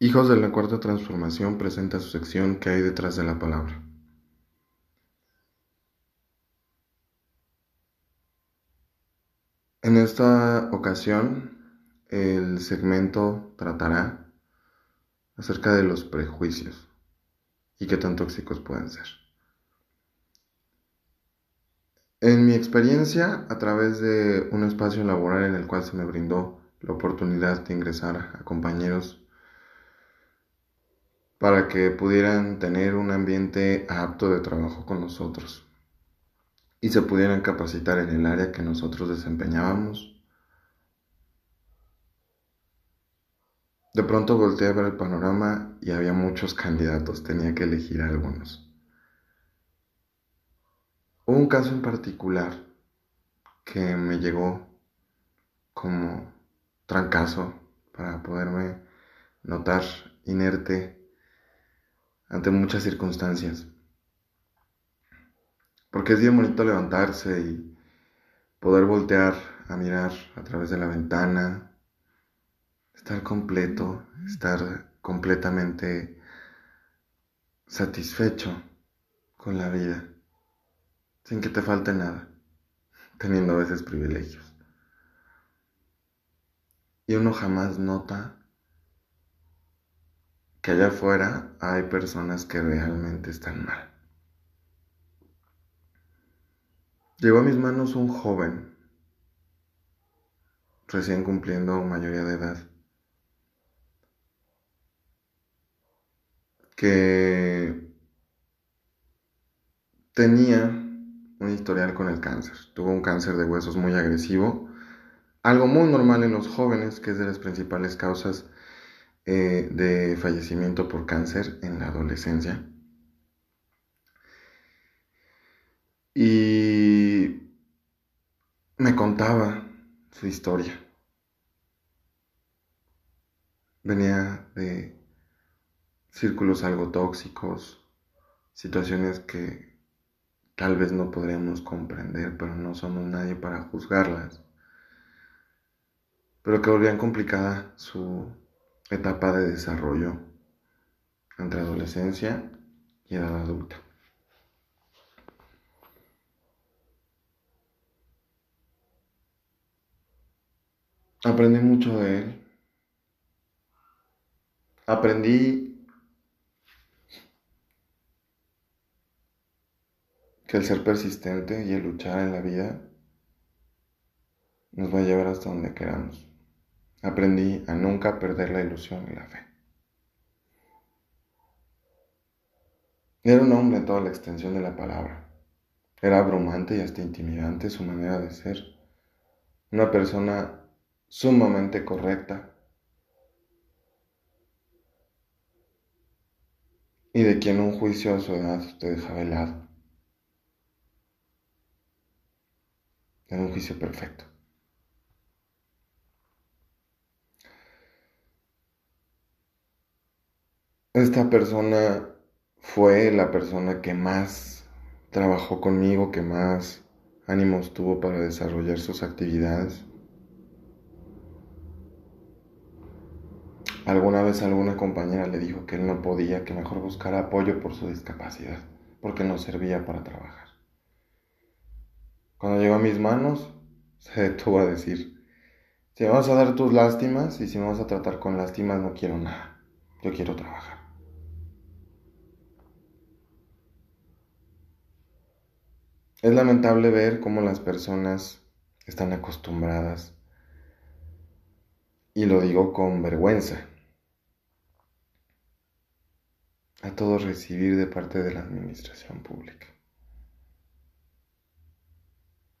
Hijos de la Cuarta Transformación presenta su sección ¿Qué hay detrás de la palabra? En esta ocasión, el segmento tratará acerca de los prejuicios y qué tan tóxicos pueden ser. En mi experiencia, a través de un espacio laboral en el cual se me brindó la oportunidad de ingresar a compañeros para que pudieran tener un ambiente apto de trabajo con nosotros y se pudieran capacitar en el área que nosotros desempeñábamos. De pronto volteé a ver el panorama y había muchos candidatos, tenía que elegir algunos. Hubo un caso en particular que me llegó como trancazo para poderme notar inerte ante muchas circunstancias. Porque es bien bonito levantarse y poder voltear a mirar a través de la ventana, estar completo, estar completamente satisfecho con la vida, sin que te falte nada, teniendo a veces privilegios. Y uno jamás nota que allá afuera hay personas que realmente están mal. Llegó a mis manos un joven, recién cumpliendo mayoría de edad, que tenía un historial con el cáncer. Tuvo un cáncer de huesos muy agresivo, algo muy normal en los jóvenes, que es de las principales causas eh, de fallecimiento por cáncer en la adolescencia. Y me contaba su historia. Venía de círculos algo tóxicos, situaciones que tal vez no podríamos comprender, pero no somos nadie para juzgarlas. Pero que volvían complicada su etapa de desarrollo entre adolescencia y edad adulta. Aprendí mucho de él. Aprendí que el ser persistente y el luchar en la vida nos va a llevar hasta donde queramos aprendí a nunca perder la ilusión y la fe. Era un hombre en toda la extensión de la palabra. Era abrumante y hasta intimidante su manera de ser. Una persona sumamente correcta. Y de quien un juicio a su edad te deja velado. Era un juicio perfecto. Esta persona fue la persona que más trabajó conmigo, que más ánimos tuvo para desarrollar sus actividades. Alguna vez alguna compañera le dijo que él no podía, que mejor buscara apoyo por su discapacidad, porque no servía para trabajar. Cuando llegó a mis manos, se detuvo a decir, si me vas a dar tus lástimas y si me vas a tratar con lástimas, no quiero nada, yo quiero trabajar. Es lamentable ver cómo las personas están acostumbradas, y lo digo con vergüenza, a todo recibir de parte de la administración pública,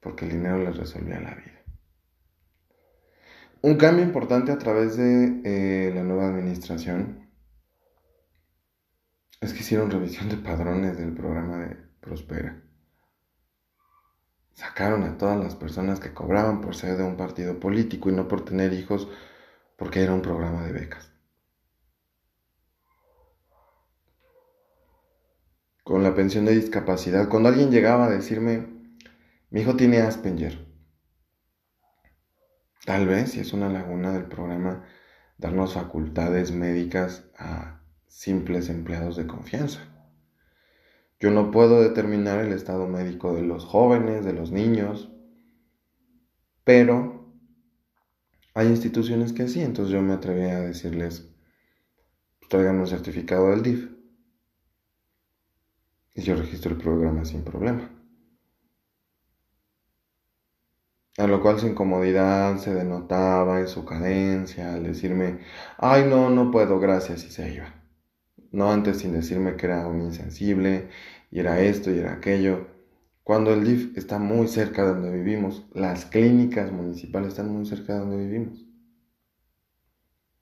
porque el dinero les resolvía la vida. Un cambio importante a través de eh, la nueva administración es que hicieron revisión de padrones del programa de Prospera sacaron a todas las personas que cobraban por ser de un partido político y no por tener hijos porque era un programa de becas. Con la pensión de discapacidad, cuando alguien llegaba a decirme, mi hijo tiene Asperger, tal vez si es una laguna del programa darnos facultades médicas a simples empleados de confianza. Yo no puedo determinar el estado médico de los jóvenes, de los niños, pero hay instituciones que sí, entonces yo me atreví a decirles, pues, traigan un certificado del DIF. Y yo registro el programa sin problema. A lo cual su incomodidad se denotaba en su cadencia al decirme, ay no, no puedo, gracias, y se iba. No antes sin decirme que era un insensible, y era esto y era aquello. Cuando el DIF está muy cerca de donde vivimos, las clínicas municipales están muy cerca de donde vivimos.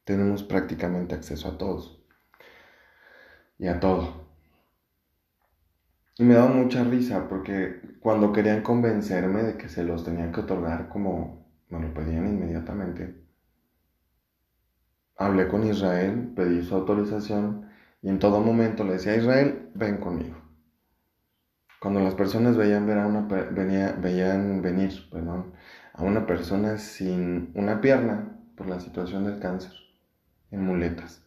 Tenemos prácticamente acceso a todos. Y a todo. Y me daba mucha risa porque cuando querían convencerme de que se los tenían que otorgar como me lo pedían inmediatamente, hablé con Israel, pedí su autorización y en todo momento le decía a Israel, ven conmigo. Cuando las personas veían, ver a una, veían venir a una persona sin una pierna por la situación del cáncer, en muletas,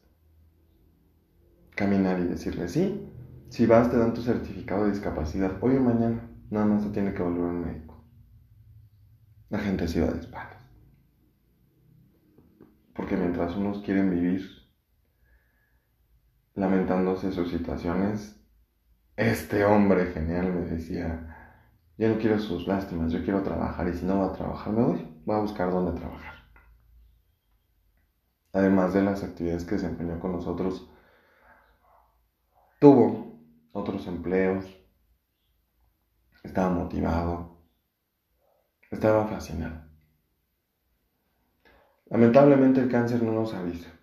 caminar y decirle, sí, si vas, te dan tu certificado de discapacidad hoy o mañana. Nada más se tiene que volver un médico. La gente se va de espaldas. Porque mientras unos quieren vivir lamentándose sus situaciones, este hombre genial me decía, yo no quiero sus lástimas, yo quiero trabajar y si no va a trabajar me voy, voy a buscar dónde trabajar. Además de las actividades que desempeñó con nosotros, tuvo otros empleos, estaba motivado, estaba fascinado. Lamentablemente el cáncer no nos avisa.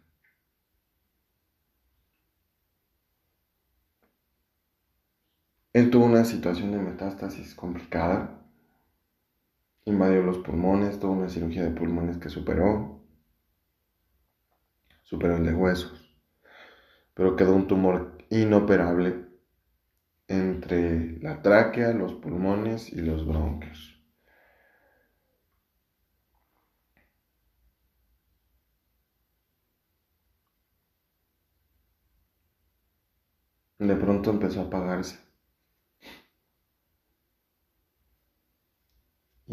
Él tuvo una situación de metástasis complicada, invadió los pulmones, tuvo una cirugía de pulmones que superó, superó el de huesos, pero quedó un tumor inoperable entre la tráquea, los pulmones y los bronquios. De pronto empezó a apagarse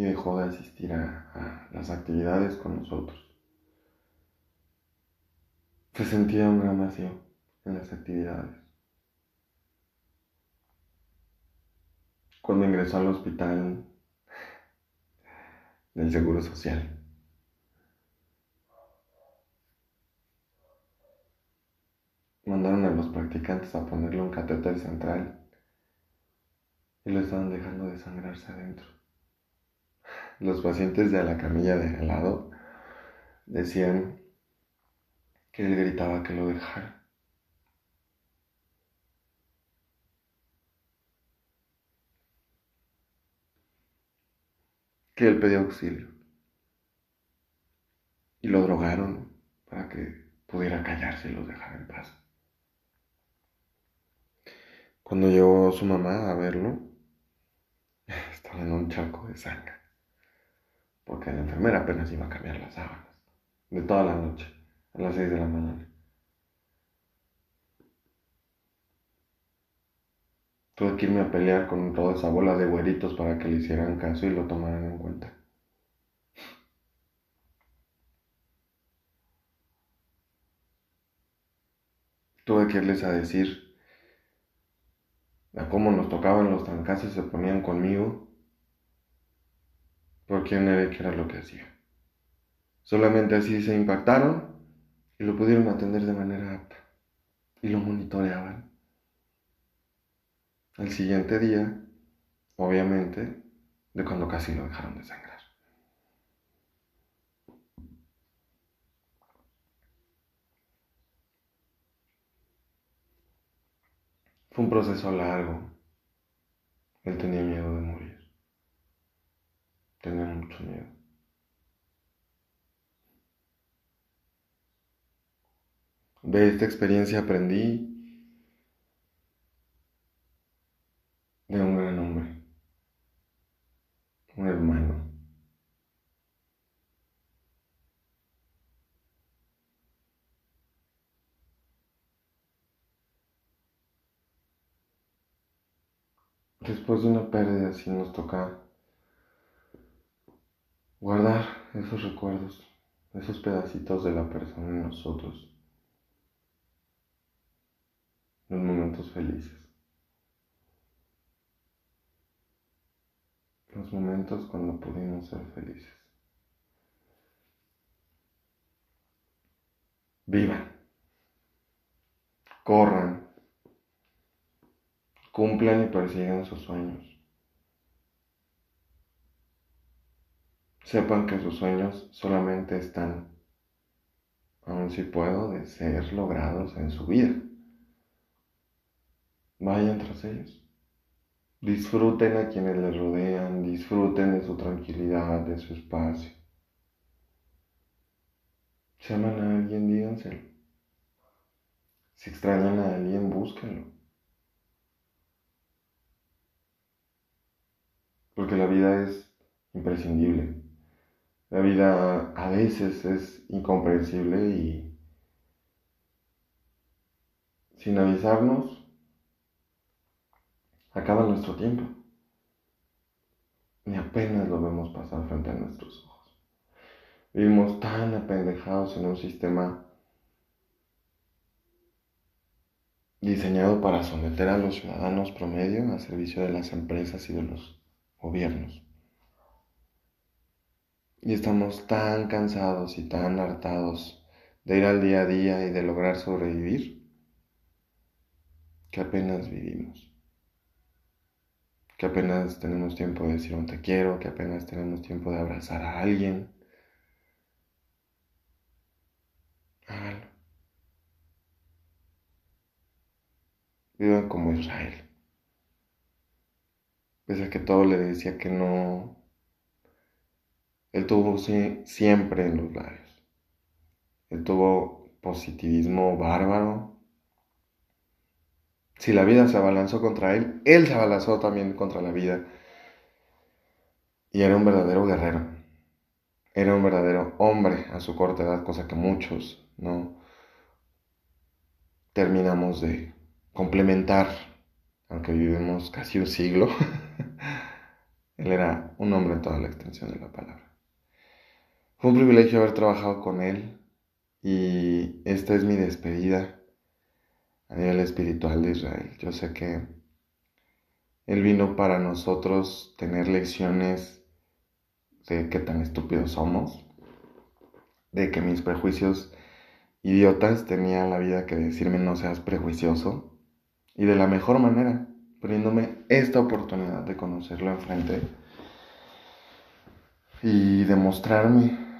y dejó de asistir a, las actividades con nosotros. Se sentía un gran vacío en las actividades. cuando ingresó al hospital del Seguro Social. Mandaron a los practicantes a ponerle un catéter central y lo estaban dejando desangrarse adentro. Los pacientes de la camilla de al lado decían que él gritaba que lo dejara. que él pedía auxilio. Y lo drogaron para que pudiera callarse y los dejara en paz. Cuando llegó su mamá a verlo, estaba en un charco de sangre, porque la enfermera apenas iba a cambiar las sábanas, de toda la noche, a las seis de la mañana. Tuve que irme a pelear con toda esa bola de güeritos para que le hicieran caso y lo tomaran en cuenta. Tuve que irles a decir a cómo nos tocaban los trancazos y se ponían conmigo por quién era era lo que hacía. Solamente así se impactaron y lo pudieron atender de manera apta y lo monitoreaban. El siguiente día, obviamente, de cuando casi lo dejaron de sangrar. Fue un proceso largo. Él tenía miedo de morir tener mucho miedo. De esta experiencia aprendí de un gran hombre, un hermano. Después de una pérdida así nos toca guardar esos recuerdos, esos pedacitos de la persona en nosotros, los momentos felices, los momentos cuando pudimos ser felices. Vivan, corran, cumplan y persigan sus sueños. Sepan que sus sueños solamente están, aun si puedo, de ser logrados en su vida. Vayan tras ellos. Disfruten a quienes les rodean, disfruten de su tranquilidad, de su espacio. Si aman a alguien, díganselo. Si extrañan a alguien, búsquenlo. Porque la vida es imprescindible. La vida a veces es incomprensible y sin avisarnos acaba nuestro tiempo. Ni apenas lo vemos pasar frente a nuestros ojos. Vivimos tan apendejados en un sistema diseñado para someter a los ciudadanos promedio a servicio de las empresas y de los gobiernos. Y estamos tan cansados y tan hartados de ir al día a día y de lograr sobrevivir que apenas vivimos. Que apenas tenemos tiempo de decir un te quiero, que apenas tenemos tiempo de abrazar a alguien. Hágalo. Vivan como Israel. Pese a que todo le decía que no él tuvo siempre en los labios. Él tuvo positivismo bárbaro. Si la vida se abalanzó contra él, él se abalanzó también contra la vida. Y era un verdadero guerrero. Era un verdadero hombre a su corta edad, cosa que muchos no terminamos de complementar, aunque vivimos casi un siglo. él era un hombre en toda la extensión de la palabra. Fue un privilegio haber trabajado con él y esta es mi despedida a nivel espiritual de Israel. Yo sé que él vino para nosotros tener lecciones de qué tan estúpidos somos, de que mis prejuicios idiotas tenían la vida que decirme no seas prejuicioso y de la mejor manera, poniéndome esta oportunidad de conocerlo enfrente y demostrarme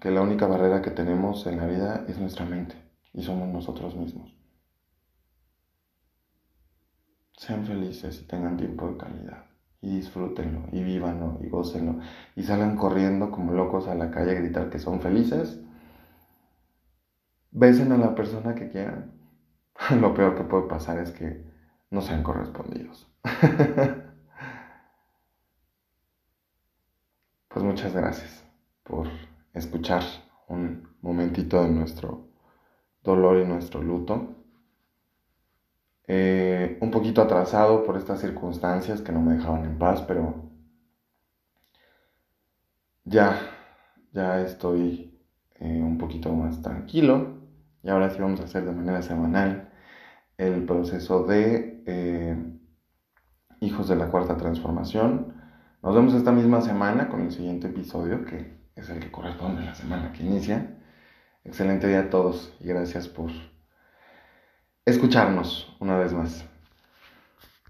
que la única barrera que tenemos en la vida es nuestra mente y somos nosotros mismos. Sean felices y tengan tiempo de calidad y disfrútenlo y vívanlo y gócenlo y salgan corriendo como locos a la calle a gritar que son felices. Besen a la persona que quieran. Lo peor que puede pasar es que no sean correspondidos. pues muchas gracias por escuchar un momentito de nuestro dolor y nuestro luto. Eh, un poquito atrasado por estas circunstancias que no me dejaban en paz, pero ya, ya estoy eh, un poquito más tranquilo. Y ahora sí vamos a hacer de manera semanal el proceso de eh, Hijos de la Cuarta Transformación. Nos vemos esta misma semana con el siguiente episodio que es el que corresponde a la semana que inicia. Excelente día a todos y gracias por escucharnos una vez más.